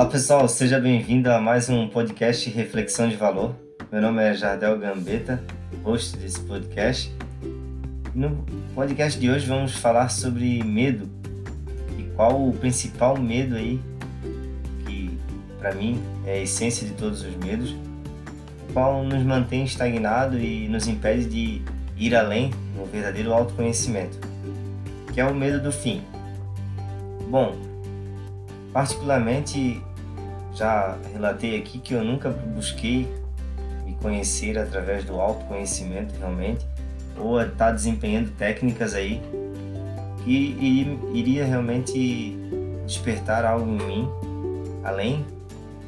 Olá pessoal, seja bem-vindo a mais um podcast Reflexão de Valor. Meu nome é Jardel Gambetta, host desse podcast. No podcast de hoje vamos falar sobre medo e qual o principal medo aí que para mim é a essência de todos os medos, qual nos mantém estagnado e nos impede de ir além no verdadeiro autoconhecimento, que é o medo do fim. Bom, particularmente já relatei aqui que eu nunca busquei me conhecer através do autoconhecimento realmente, ou estar tá desempenhando técnicas aí que iria realmente despertar algo em mim, além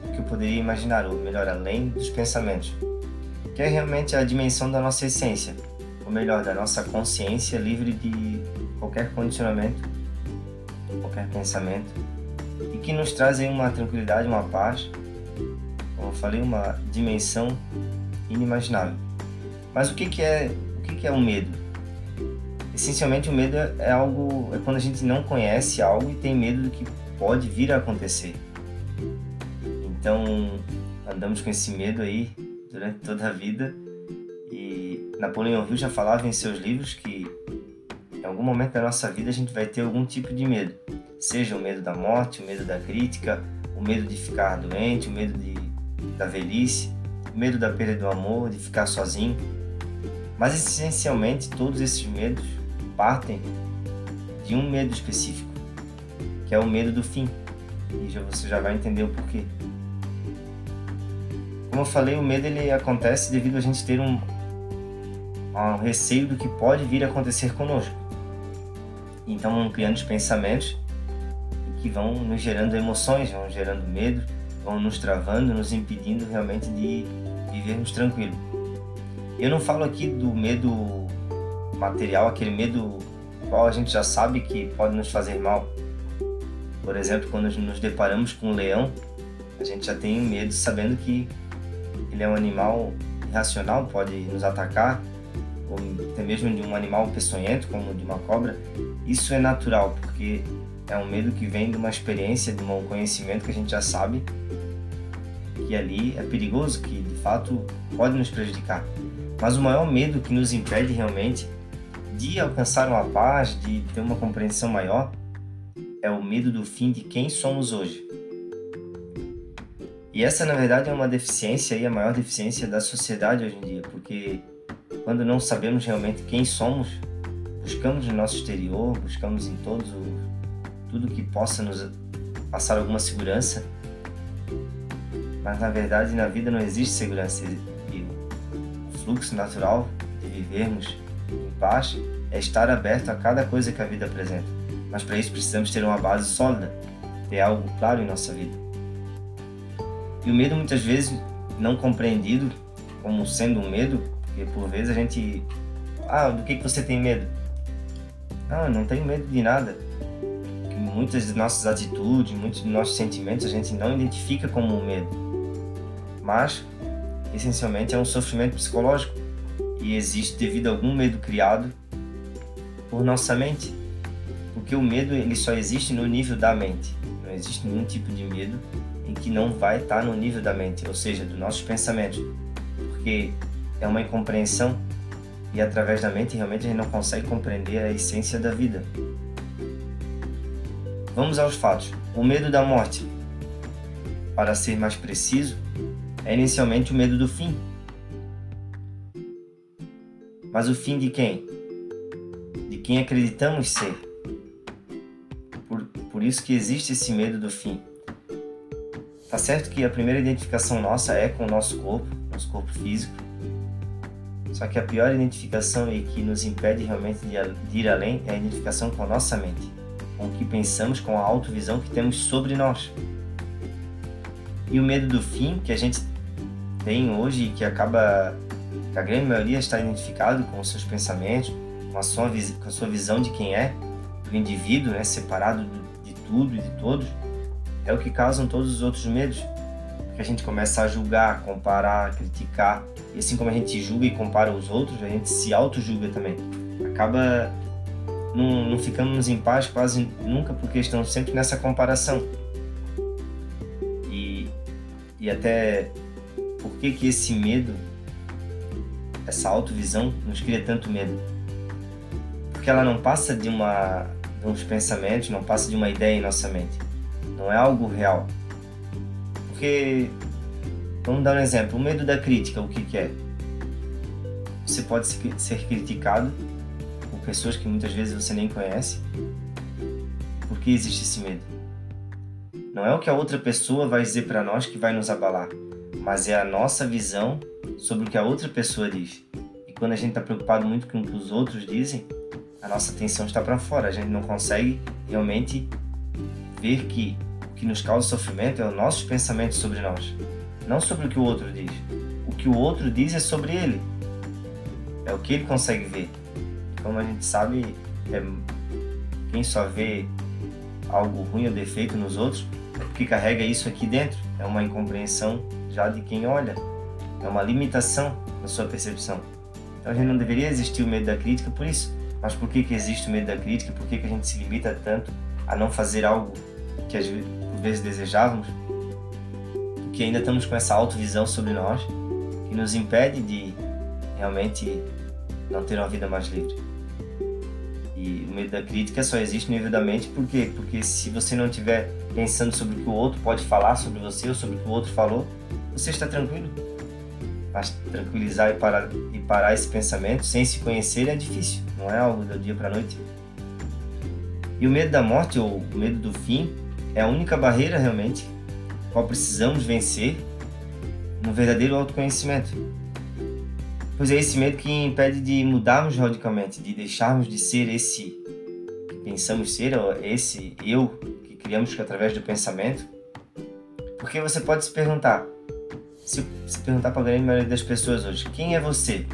do que eu poderia imaginar, ou melhor, além dos pensamentos, que é realmente a dimensão da nossa essência, ou melhor, da nossa consciência livre de qualquer condicionamento, qualquer pensamento e que nos trazem uma tranquilidade, uma paz, como eu falei, uma dimensão inimaginável. Mas o que, que é o que, que é o medo? Essencialmente, o medo é algo é quando a gente não conhece algo e tem medo do que pode vir a acontecer. Então, andamos com esse medo aí durante toda a vida. E Napoleão Hill já falava em seus livros que em algum momento da nossa vida a gente vai ter algum tipo de medo seja o medo da morte, o medo da crítica, o medo de ficar doente, o medo de, da velhice, o medo da perda do amor, de ficar sozinho. Mas essencialmente todos esses medos partem de um medo específico, que é o medo do fim. E já, você já vai entender o porquê. Como eu falei, o medo ele acontece devido a gente ter um, um receio do que pode vir a acontecer conosco. Então, vão criando os pensamentos que vão nos gerando emoções, vão gerando medo, vão nos travando, nos impedindo realmente de vivermos tranquilo. Eu não falo aqui do medo material, aquele medo qual a gente já sabe que pode nos fazer mal. Por exemplo, quando nos deparamos com um leão, a gente já tem medo sabendo que ele é um animal irracional, pode nos atacar, ou até mesmo de um animal peçonhento, como de uma cobra. Isso é natural, porque é um medo que vem de uma experiência, de um conhecimento que a gente já sabe que ali é perigoso, que de fato pode nos prejudicar. Mas o maior medo que nos impede realmente de alcançar uma paz, de ter uma compreensão maior, é o medo do fim de quem somos hoje. E essa, na verdade, é uma deficiência e a maior deficiência da sociedade hoje em dia, porque quando não sabemos realmente quem somos, buscamos no nosso exterior, buscamos em todos os tudo que possa nos passar alguma segurança, mas na verdade na vida não existe segurança e o fluxo natural de vivermos em paz é estar aberto a cada coisa que a vida apresenta. Mas para isso precisamos ter uma base sólida, ter algo claro em nossa vida. E o medo muitas vezes não compreendido como sendo um medo, porque por vezes a gente ah, do que que você tem medo? Ah, não tenho medo de nada muitas de nossas atitudes, muitos de nossos sentimentos a gente não identifica como um medo, mas essencialmente é um sofrimento psicológico. E existe devido a algum medo criado por nossa mente, porque o medo ele só existe no nível da mente, não existe nenhum tipo de medo em que não vai estar no nível da mente, ou seja, dos nossos pensamentos, porque é uma incompreensão e através da mente realmente a gente não consegue compreender a essência da vida. Vamos aos fatos. O medo da morte, para ser mais preciso, é inicialmente o medo do fim. Mas o fim de quem? De quem acreditamos ser. Por, por isso que existe esse medo do fim. Tá certo que a primeira identificação nossa é com o nosso corpo, nosso corpo físico. Só que a pior identificação e que nos impede realmente de ir além é a identificação com a nossa mente com o que pensamos, com a autovisão que temos sobre nós. E o medo do fim que a gente tem hoje, que acaba, que a grande maioria está identificado com os seus pensamentos, com a sua, com a sua visão de quem é, do indivíduo, né, separado de tudo e de todos, é o que causam todos os outros medos. Porque a gente começa a julgar, comparar, criticar, e assim como a gente julga e compara os outros, a gente se auto-julga também. Acaba não, não ficamos em paz quase nunca porque estamos sempre nessa comparação. e até por que que esse medo, essa autovisão nos cria tanto medo? Porque ela não passa de uma de uns pensamentos, não passa de uma ideia em nossa mente. Não é algo real. Porque vamos dar um exemplo, o medo da crítica, o que que é? Você pode ser criticado pessoas que muitas vezes você nem conhece. Por que existe esse medo? Não é o que a outra pessoa vai dizer para nós que vai nos abalar, mas é a nossa visão sobre o que a outra pessoa diz. E quando a gente está preocupado muito com o que os outros dizem, a nossa atenção está para fora. A gente não consegue realmente ver que o que nos causa sofrimento é o nosso pensamento sobre nós, não sobre o que o outro diz. O que o outro diz é sobre ele. É o que ele consegue ver. Como a gente sabe, é... quem só vê algo ruim ou defeito nos outros é porque carrega isso aqui dentro. É uma incompreensão já de quem olha. É uma limitação na sua percepção. Então a gente não deveria existir o medo da crítica por isso. Mas por que, que existe o medo da crítica? Por que, que a gente se limita tanto a não fazer algo que às vezes desejávamos? Porque ainda estamos com essa autovisão sobre nós que nos impede de realmente não ter uma vida mais livre. O medo da crítica só existe no nível da mente por quê? Porque se você não estiver pensando sobre o que o outro pode falar sobre você ou sobre o que o outro falou, você está tranquilo. Mas tranquilizar e parar, e parar esse pensamento sem se conhecer é difícil, não é algo do dia para a noite. E o medo da morte ou o medo do fim é a única barreira realmente qual precisamos vencer no verdadeiro autoconhecimento. Pois é esse medo que impede de mudarmos radicalmente, de deixarmos de ser esse pensamos ser, esse eu que criamos através do pensamento. Porque você pode se perguntar, se, se perguntar para a grande maioria das pessoas hoje, quem é você?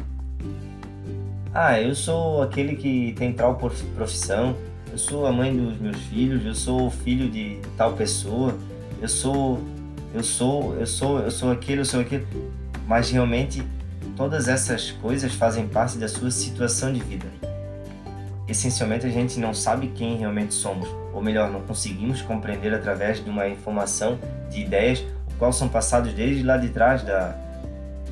Ah, eu sou aquele que tem tal profissão, eu sou a mãe dos meus filhos, eu sou o filho de tal pessoa, eu sou, eu sou, eu sou, eu sou aquele, eu sou aquele. Mas realmente todas essas coisas fazem parte da sua situação de vida. Essencialmente a gente não sabe quem realmente somos, ou melhor, não conseguimos compreender através de uma informação de ideias qual são passados desde lá de trás da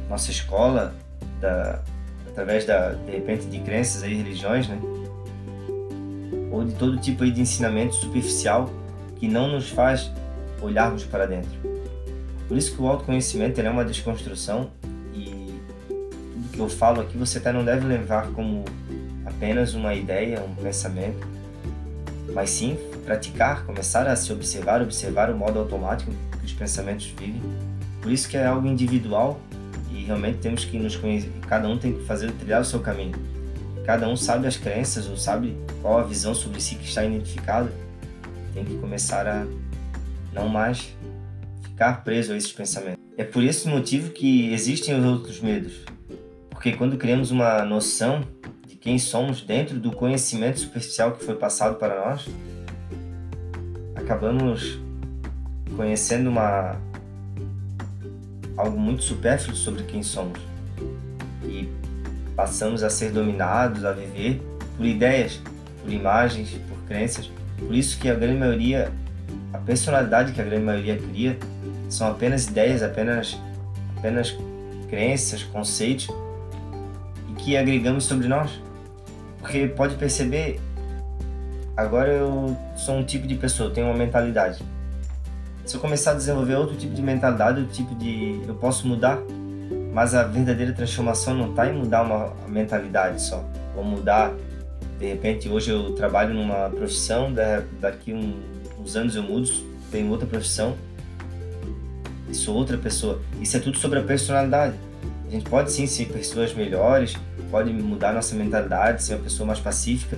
nossa escola, da, através da de repente de crenças e religiões, né? Ou de todo tipo de ensinamento superficial que não nos faz olharmos para dentro. Por isso que o autoconhecimento é uma desconstrução e tudo que eu falo aqui você até não deve levar como apenas uma ideia, um pensamento, mas sim praticar, começar a se observar, observar o modo automático os pensamentos vivem. Por isso que é algo individual e realmente temos que nos conhecer, cada um tem que fazer trilhar o seu caminho. Cada um sabe as crenças ou sabe qual a visão sobre si que está identificada. Tem que começar a não mais ficar preso a esses pensamentos. É por esse motivo que existem os outros medos. Porque quando criamos uma noção quem somos dentro do conhecimento superficial que foi passado para nós, acabamos conhecendo uma algo muito supérfluo sobre quem somos e passamos a ser dominados, a viver por ideias, por imagens, por crenças. Por isso que a grande maioria, a personalidade que a grande maioria cria, são apenas ideias, apenas apenas crenças, conceitos e que agregamos sobre nós. Porque pode perceber, agora eu sou um tipo de pessoa, tenho uma mentalidade se eu começar a desenvolver outro tipo de mentalidade, outro tipo de. eu posso mudar, mas a verdadeira transformação não está em mudar uma mentalidade só, ou mudar. De repente, hoje eu trabalho numa profissão, daqui uns anos eu mudo, tenho outra profissão e sou outra pessoa. Isso é tudo sobre a personalidade. A gente pode sim ser pessoas melhores, pode mudar nossa mentalidade, ser uma pessoa mais pacífica,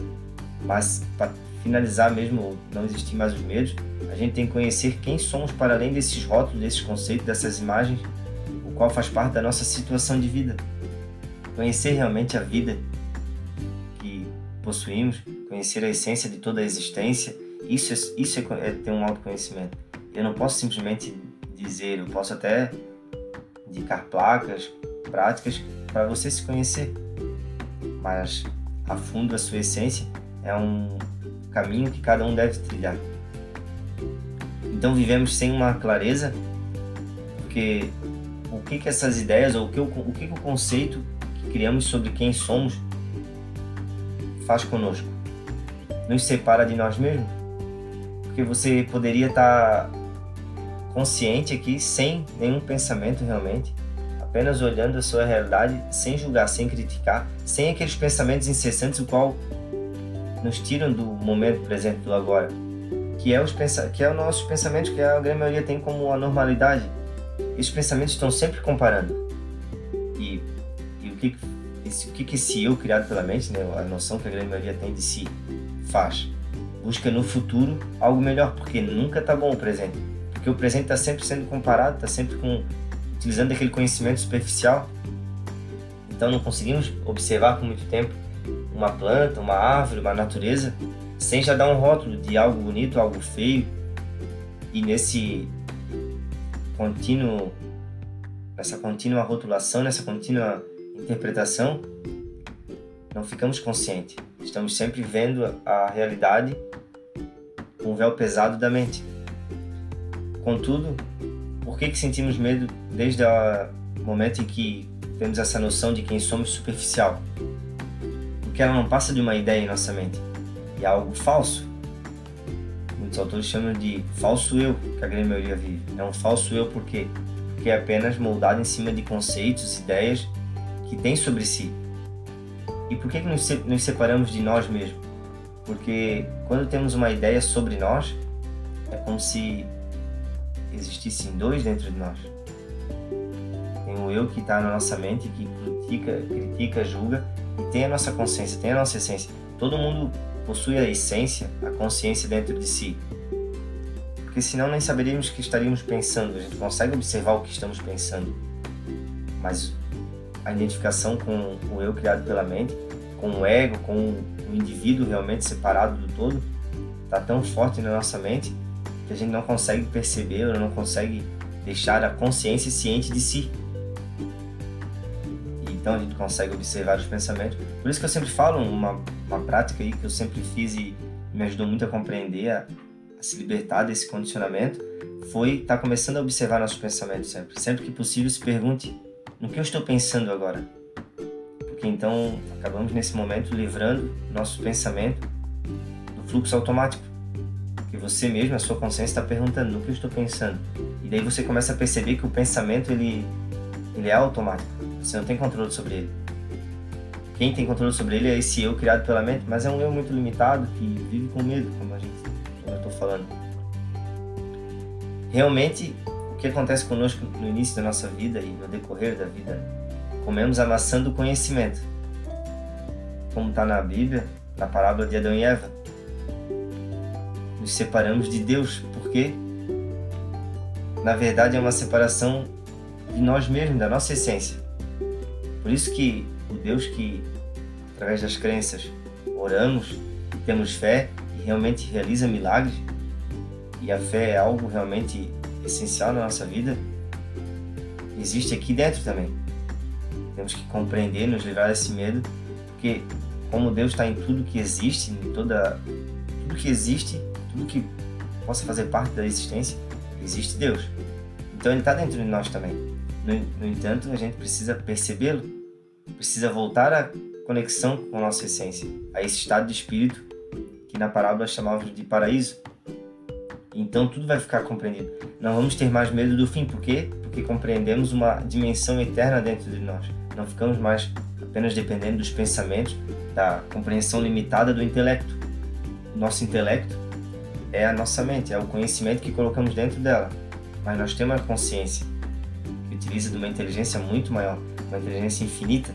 mas para finalizar mesmo, não existir mais os medos, a gente tem que conhecer quem somos para além desses rótulos, desses conceitos, dessas imagens, o qual faz parte da nossa situação de vida. Conhecer realmente a vida que possuímos, conhecer a essência de toda a existência, isso é, isso é, é ter um autoconhecimento. Eu não posso simplesmente dizer, eu posso até indicar placas, práticas para você se conhecer, mas a fundo a sua essência é um caminho que cada um deve trilhar. Então vivemos sem uma clareza, porque o que, que essas ideias, ou o que, o que, que o conceito que criamos sobre quem somos faz conosco? Nos separa de nós mesmos? Porque você poderia estar consciente aqui, sem nenhum pensamento realmente, apenas olhando a sua realidade, sem julgar, sem criticar, sem aqueles pensamentos incessantes, o qual nos tiram do momento presente, do agora, que é os que é que a grande maioria tem como a normalidade. Esses pensamentos estão sempre comparando. E, e o que esse, o que esse eu criado pela mente, né, a noção que a grande maioria tem de si, faz? Busca no futuro algo melhor, porque nunca está bom o presente. Porque o presente está sempre sendo comparado, está sempre com utilizando aquele conhecimento superficial. Então não conseguimos observar por muito tempo uma planta, uma árvore, uma natureza, sem já dar um rótulo de algo bonito, algo feio. E nesse contínuo, nessa contínua rotulação, nessa contínua interpretação, não ficamos conscientes. Estamos sempre vendo a realidade com o véu pesado da mente. Contudo, que, que sentimos medo desde o momento em que temos essa noção de quem somos superficial? Porque ela não passa de uma ideia em nossa mente e é algo falso. Muitos autores chamam de falso eu, que a grande maioria vive. É um falso eu por quê? Porque é apenas moldado em cima de conceitos, ideias que tem sobre si. E por que, que nos, nos separamos de nós mesmos? Porque quando temos uma ideia sobre nós, é como se existissem dois dentro de nós. Tem o eu que está na nossa mente, que critica, critica, julga, e tem a nossa consciência, tem a nossa essência. Todo mundo possui a essência, a consciência dentro de si. Porque senão nem saberíamos que estaríamos pensando. A gente consegue observar o que estamos pensando. Mas a identificação com o eu criado pela mente, com o ego, com o indivíduo realmente separado do todo, está tão forte na nossa mente que a gente não consegue perceber ou não consegue deixar a consciência ciente de si. Então a gente consegue observar os pensamentos. Por isso que eu sempre falo uma, uma prática aí que eu sempre fiz e me ajudou muito a compreender, a, a se libertar desse condicionamento, foi estar tá começando a observar nossos pensamentos sempre. Sempre que possível, se pergunte no que eu estou pensando agora. Porque então acabamos nesse momento livrando nosso pensamento do fluxo automático que você mesmo, a sua consciência está perguntando no que eu estou pensando. E daí você começa a perceber que o pensamento ele, ele é automático. Você não tem controle sobre ele. Quem tem controle sobre ele é esse eu criado pela mente, mas é um eu muito limitado que vive com medo, como a gente, como eu estou falando. Realmente, o que acontece conosco no início da nossa vida e no decorrer da vida, comemos a maçã do conhecimento, como está na Bíblia, na parábola de Adão e Eva nos separamos de Deus, porque na verdade é uma separação de nós mesmos, da nossa essência. Por isso que o Deus que através das crenças oramos, temos fé e realmente realiza milagres, e a fé é algo realmente essencial na nossa vida, existe aqui dentro também. Temos que compreender, nos livrar desse medo, porque como Deus está em tudo que existe, em toda tudo que existe, tudo que possa fazer parte da existência, existe Deus. Então ele está dentro de nós também. No, no entanto, a gente precisa percebê-lo, precisa voltar à conexão com a nossa essência, a esse estado de espírito que na parábola chamávamos de paraíso. Então tudo vai ficar compreendido. Não vamos ter mais medo do fim, por quê? Porque compreendemos uma dimensão eterna dentro de nós. Não ficamos mais apenas dependendo dos pensamentos, da compreensão limitada do intelecto. Nosso intelecto é a nossa mente, é o conhecimento que colocamos dentro dela. Mas nós temos a consciência, que utiliza de uma inteligência muito maior, uma inteligência infinita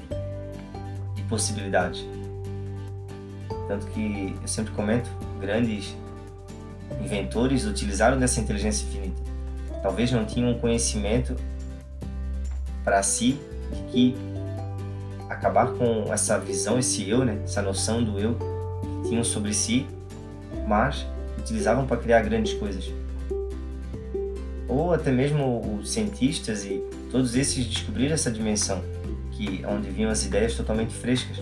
de possibilidades. Tanto que eu sempre comento, grandes inventores utilizaram dessa inteligência infinita. Talvez não tinham um conhecimento para si de que acabar com essa visão, esse eu, né, essa noção do eu que tinham sobre si, mas utilizavam para criar grandes coisas. Ou até mesmo os cientistas e todos esses descobriram essa dimensão, que onde vinham as ideias totalmente frescas.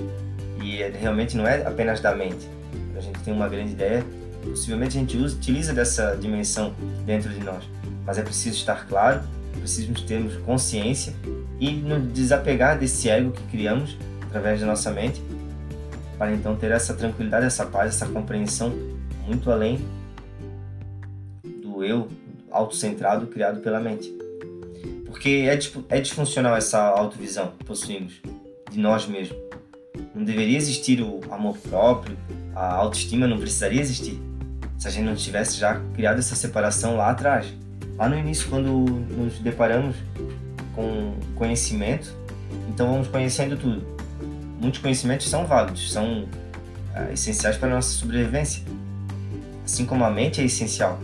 E é, realmente não é apenas da mente. A gente tem uma grande ideia, possivelmente a gente usa, utiliza dessa dimensão dentro de nós. Mas é preciso estar claro precisamos termos consciência e nos desapegar desse ego que criamos através da nossa mente, para então ter essa tranquilidade, essa paz, essa compreensão muito além do eu autocentrado criado pela mente. Porque é, é disfuncional essa autovisão que possuímos de nós mesmos. Não deveria existir o amor próprio, a autoestima não precisaria existir se a gente não tivesse já criado essa separação lá atrás. Lá no início, quando nos deparamos com conhecimento, então vamos conhecendo tudo. Muitos conhecimentos são válidos, são é, essenciais para a nossa sobrevivência. Assim como a mente é essencial,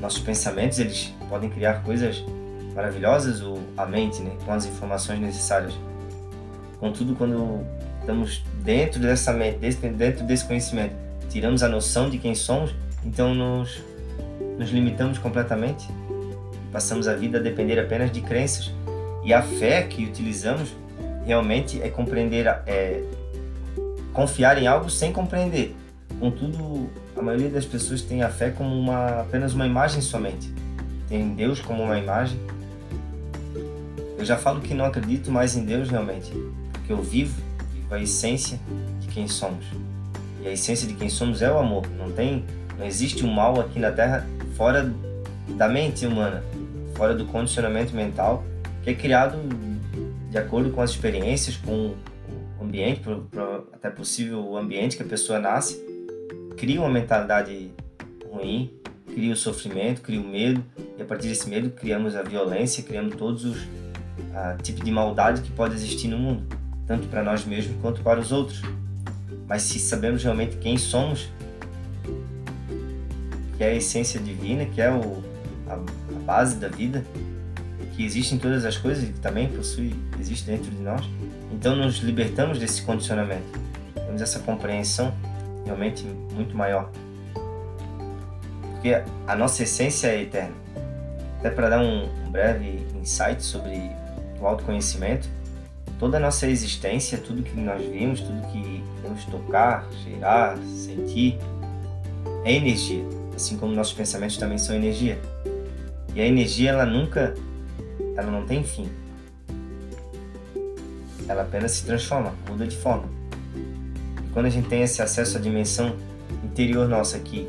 nossos pensamentos eles podem criar coisas maravilhosas ou a mente, né, com as informações necessárias. Contudo, quando estamos dentro dessa mente, dentro desse conhecimento, tiramos a noção de quem somos, então nos, nos limitamos completamente passamos a vida a depender apenas de crenças. E a fé que utilizamos realmente é compreender, é confiar em algo sem compreender. Contudo, a maioria das pessoas tem a fé como uma, apenas uma imagem somente. Tem Deus como uma imagem. Eu já falo que não acredito mais em Deus realmente, porque eu vivo, vivo a essência de quem somos. E a essência de quem somos é o amor. Não tem, não existe um mal aqui na Terra fora da mente humana, fora do condicionamento mental que é criado de acordo com as experiências, com o ambiente, até possível o ambiente que a pessoa nasce, cria uma mentalidade ruim, cria o sofrimento, cria o medo, e a partir desse medo criamos a violência, criamos todos os tipos de maldade que pode existir no mundo, tanto para nós mesmos quanto para os outros. Mas se sabemos realmente quem somos, que é a essência divina, que é o, a, a base da vida, que existe em todas as coisas e que também possui, existe dentro de nós. Então nos libertamos desse condicionamento. Temos essa compreensão realmente muito maior. Porque a nossa essência é eterna. Até para dar um, breve insight sobre o autoconhecimento, toda a nossa existência, tudo que nós vimos, tudo que podemos tocar, cheirar, sentir, é energia. Assim como nossos pensamentos também são energia. E a energia, ela nunca ela não tem fim. Ela apenas se transforma, muda de forma. Quando a gente tem esse acesso à dimensão interior nossa aqui,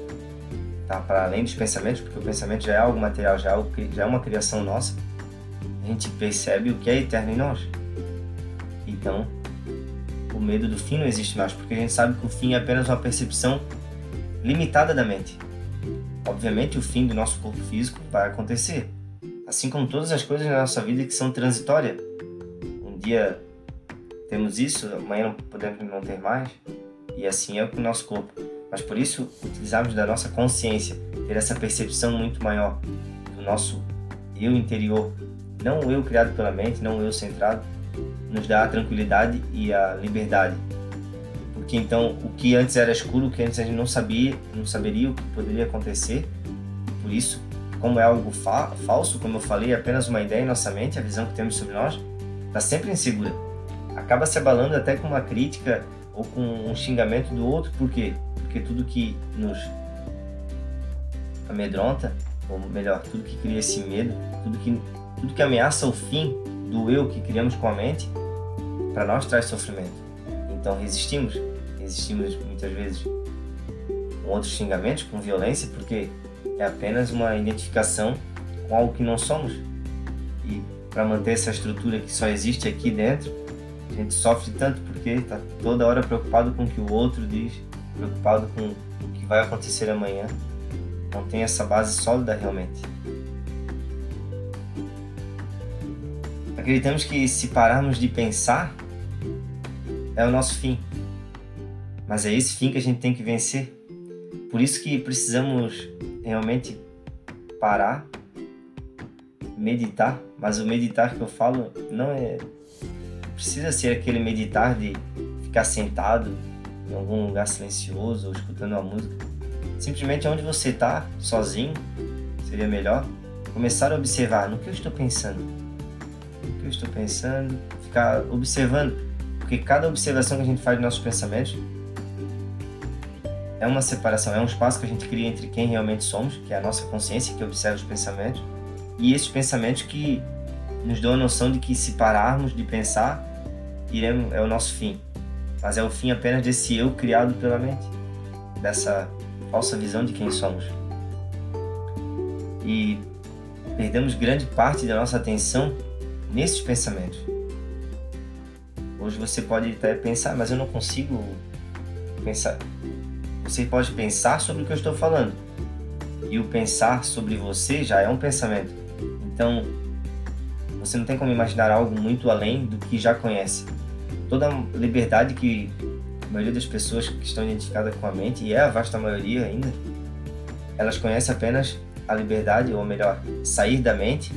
tá? para além dos pensamentos, porque o pensamento já é algo material, já é, já é uma criação nossa, a gente percebe o que é eterno em nós. Então, o medo do fim não existe mais, porque a gente sabe que o fim é apenas uma percepção limitada da mente. Obviamente, o fim do nosso corpo físico vai acontecer, assim como todas as coisas na nossa vida que são transitórias. Um dia temos isso, amanhã podemos não ter mais, e assim é com o nosso corpo. Mas por isso utilizarmos da nossa consciência, ter essa percepção muito maior do nosso eu interior, não o eu criado pela mente, não o eu centrado, nos dá a tranquilidade e a liberdade. Porque então o que antes era escuro, o que antes a gente não sabia, não saberia o que poderia acontecer, por isso como é algo fa falso, como eu falei, é apenas uma ideia em nossa mente, a visão que temos sobre nós, está sempre insegura. Acaba se abalando até com uma crítica ou com um xingamento do outro, por quê? Porque tudo que nos amedronta, ou melhor, tudo que cria esse medo, tudo que, tudo que ameaça o fim do eu que criamos com a mente, para nós traz sofrimento. Então resistimos, resistimos muitas vezes com outros xingamentos, com violência, porque é apenas uma identificação com algo que não somos. E para manter essa estrutura que só existe aqui dentro, a gente sofre tanto porque está toda hora preocupado com o que o outro diz, preocupado com o que vai acontecer amanhã. Não tem essa base sólida realmente. Acreditamos que se pararmos de pensar, é o nosso fim. Mas é esse fim que a gente tem que vencer. Por isso que precisamos realmente parar, meditar, mas o meditar que eu falo não é precisa ser aquele meditar de ficar sentado em algum lugar silencioso ou escutando uma música. Simplesmente onde você está, sozinho, seria melhor começar a observar no que eu estou pensando. No que eu estou pensando, ficar observando, porque cada observação que a gente faz dos nossos pensamentos é uma separação, é um espaço que a gente cria entre quem realmente somos, que é a nossa consciência que observa os pensamentos, e esses pensamentos que nos dão a noção de que se pararmos de pensar, iremos, é o nosso fim. Mas é o fim apenas desse eu criado pela mente, dessa falsa visão de quem somos. E perdemos grande parte da nossa atenção nesses pensamentos. Hoje você pode até pensar, mas eu não consigo pensar. Você pode pensar sobre o que eu estou falando. E o pensar sobre você já é um pensamento. Então, você não tem como imaginar algo muito além do que já conhece. Toda liberdade que a maioria das pessoas que estão identificadas com a mente, e é a vasta maioria ainda, elas conhecem apenas a liberdade, ou melhor, sair da mente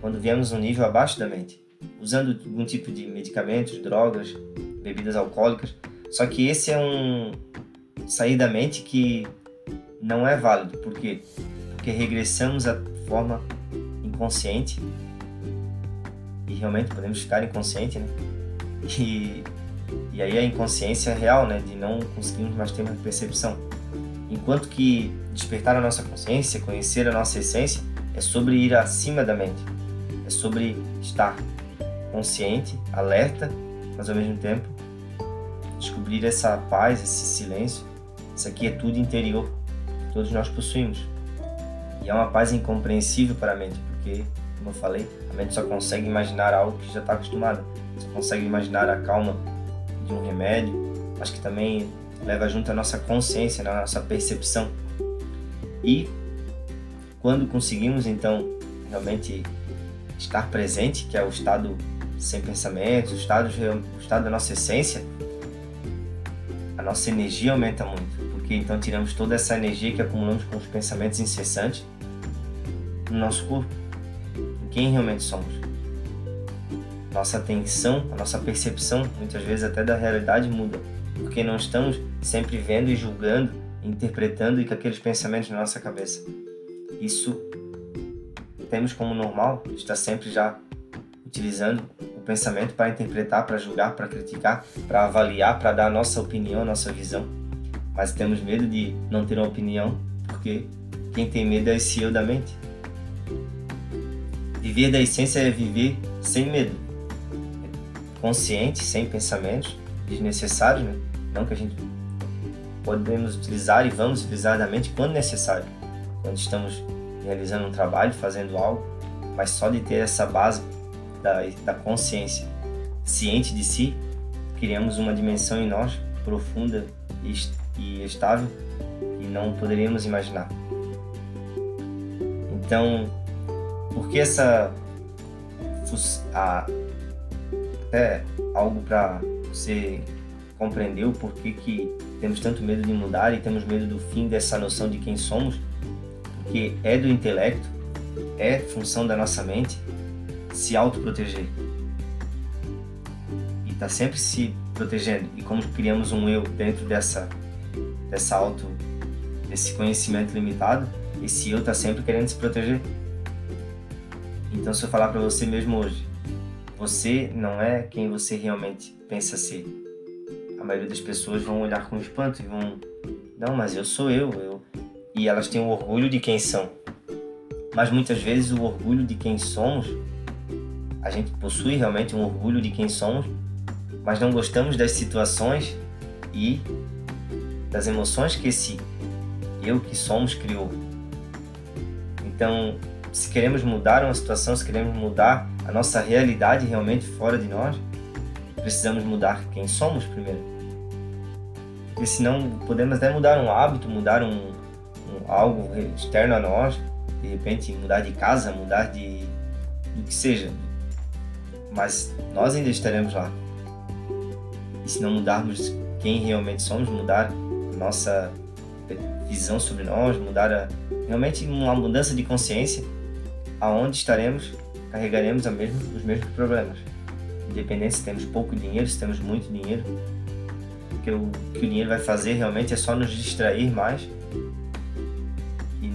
quando viemos um nível abaixo da mente, usando algum tipo de medicamentos, drogas, bebidas alcoólicas. Só que esse é um sair da mente que não é válido. Por quê? Porque regressamos à forma inconsciente e realmente podemos ficar inconsciente, né? E, e aí a inconsciência é real, né? De não conseguirmos mais ter uma percepção. Enquanto que despertar a nossa consciência, conhecer a nossa essência, é sobre ir acima da mente. É sobre estar consciente, alerta, mas ao mesmo tempo descobrir essa paz, esse silêncio, essa quietude interior que todos nós possuímos. E é uma paz incompreensível para a mente, porque, como eu falei, a mente só consegue imaginar algo que já está acostumada, só consegue imaginar a calma de um remédio, mas que também leva junto a nossa consciência, a nossa percepção. E quando conseguimos então realmente estar presente, que é o estado sem pensamentos, o estado, o estado da nossa essência, a nossa energia aumenta muito, porque então tiramos toda essa energia que acumulamos com os pensamentos incessantes no nosso corpo, quem realmente somos. Nossa atenção, a nossa percepção, muitas vezes até da realidade muda, porque não estamos sempre vendo e julgando, interpretando e com aqueles pensamentos na nossa cabeça. Isso temos como normal, está sempre já utilizando o pensamento para interpretar, para julgar, para criticar, para avaliar, para dar a nossa opinião, a nossa visão. Mas temos medo de não ter uma opinião, porque quem tem medo é esse eu da mente. Viver da essência é viver sem medo, consciente, sem pensamentos desnecessários, né? não que a gente podemos utilizar e vamos utilizar da mente quando necessário, quando estamos realizando um trabalho, fazendo algo, mas só de ter essa base da, da consciência ciente de si, criamos uma dimensão em nós profunda e, e estável que não poderíamos imaginar. Então, por que essa a, até algo para você compreender o porquê que temos tanto medo de mudar e temos medo do fim dessa noção de quem somos, porque é do intelecto, é função da nossa mente se autoproteger. E tá sempre se protegendo. E como criamos um eu dentro dessa dessa auto desse conhecimento limitado, esse eu tá sempre querendo se proteger. Então se eu falar para você mesmo hoje, você não é quem você realmente pensa ser. A maioria das pessoas vão olhar com espanto e vão, não, mas eu sou eu, eu. E elas têm o orgulho de quem são. Mas muitas vezes o orgulho de quem somos a gente possui realmente um orgulho de quem somos, mas não gostamos das situações e das emoções que esse eu que somos criou. Então, se queremos mudar uma situação, se queremos mudar a nossa realidade realmente fora de nós, precisamos mudar quem somos primeiro. Porque senão podemos até mudar um hábito, mudar um, um algo externo a nós, de repente mudar de casa, mudar de do que seja, mas nós ainda estaremos lá. E se não mudarmos quem realmente somos, mudar nossa visão sobre nós, mudar a, realmente uma mudança de consciência, aonde estaremos, carregaremos os mesmos problemas. Independente se temos pouco dinheiro, se temos muito dinheiro, porque o que o dinheiro vai fazer realmente é só nos distrair mais e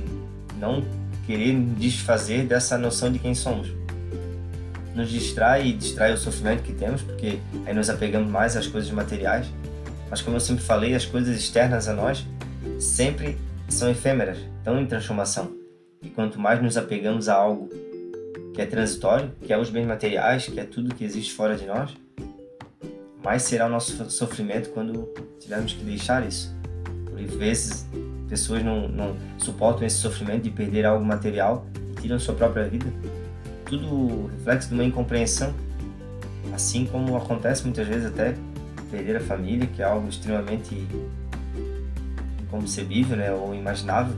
não querer desfazer dessa noção de quem somos nos distrai e distrai o sofrimento que temos, porque aí nos apegamos mais às coisas materiais. Mas como eu sempre falei, as coisas externas a nós sempre são efêmeras, estão em transformação. E quanto mais nos apegamos a algo que é transitório, que é os bens materiais, que é tudo que existe fora de nós, mais será o nosso sofrimento quando tivermos que deixar isso. Por vezes, pessoas não, não suportam esse sofrimento de perder algo material e tiram sua própria vida. Tudo reflexo de uma incompreensão, assim como acontece muitas vezes até perder a família, que é algo extremamente inconcebível né, ou imaginável,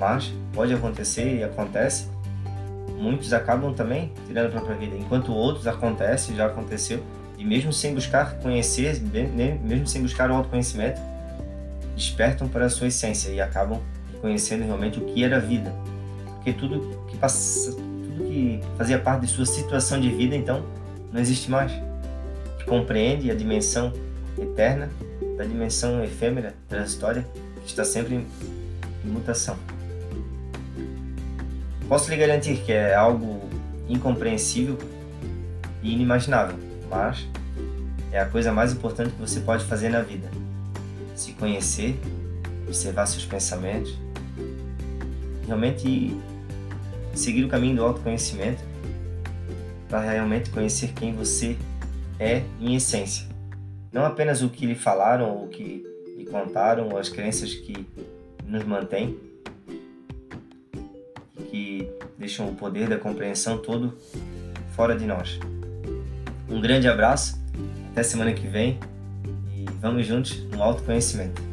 mas pode acontecer e acontece. Muitos acabam também tirando a própria vida, enquanto outros acontece, já aconteceu, e mesmo sem buscar conhecer, mesmo sem buscar o autoconhecimento, despertam para a sua essência e acabam conhecendo realmente o que era vida. Porque tudo que, passa, tudo que fazia parte de sua situação de vida, então, não existe mais. Que compreende a dimensão eterna da dimensão efêmera, transitória, que está sempre em mutação. Posso lhe garantir que é algo incompreensível e inimaginável, mas é a coisa mais importante que você pode fazer na vida. Se conhecer, observar seus pensamentos, realmente seguir o caminho do autoconhecimento para realmente conhecer quem você é em essência. Não apenas o que lhe falaram ou o que lhe contaram as crenças que nos mantêm, deixam o poder da compreensão todo fora de nós. Um grande abraço, até semana que vem e vamos juntos no autoconhecimento.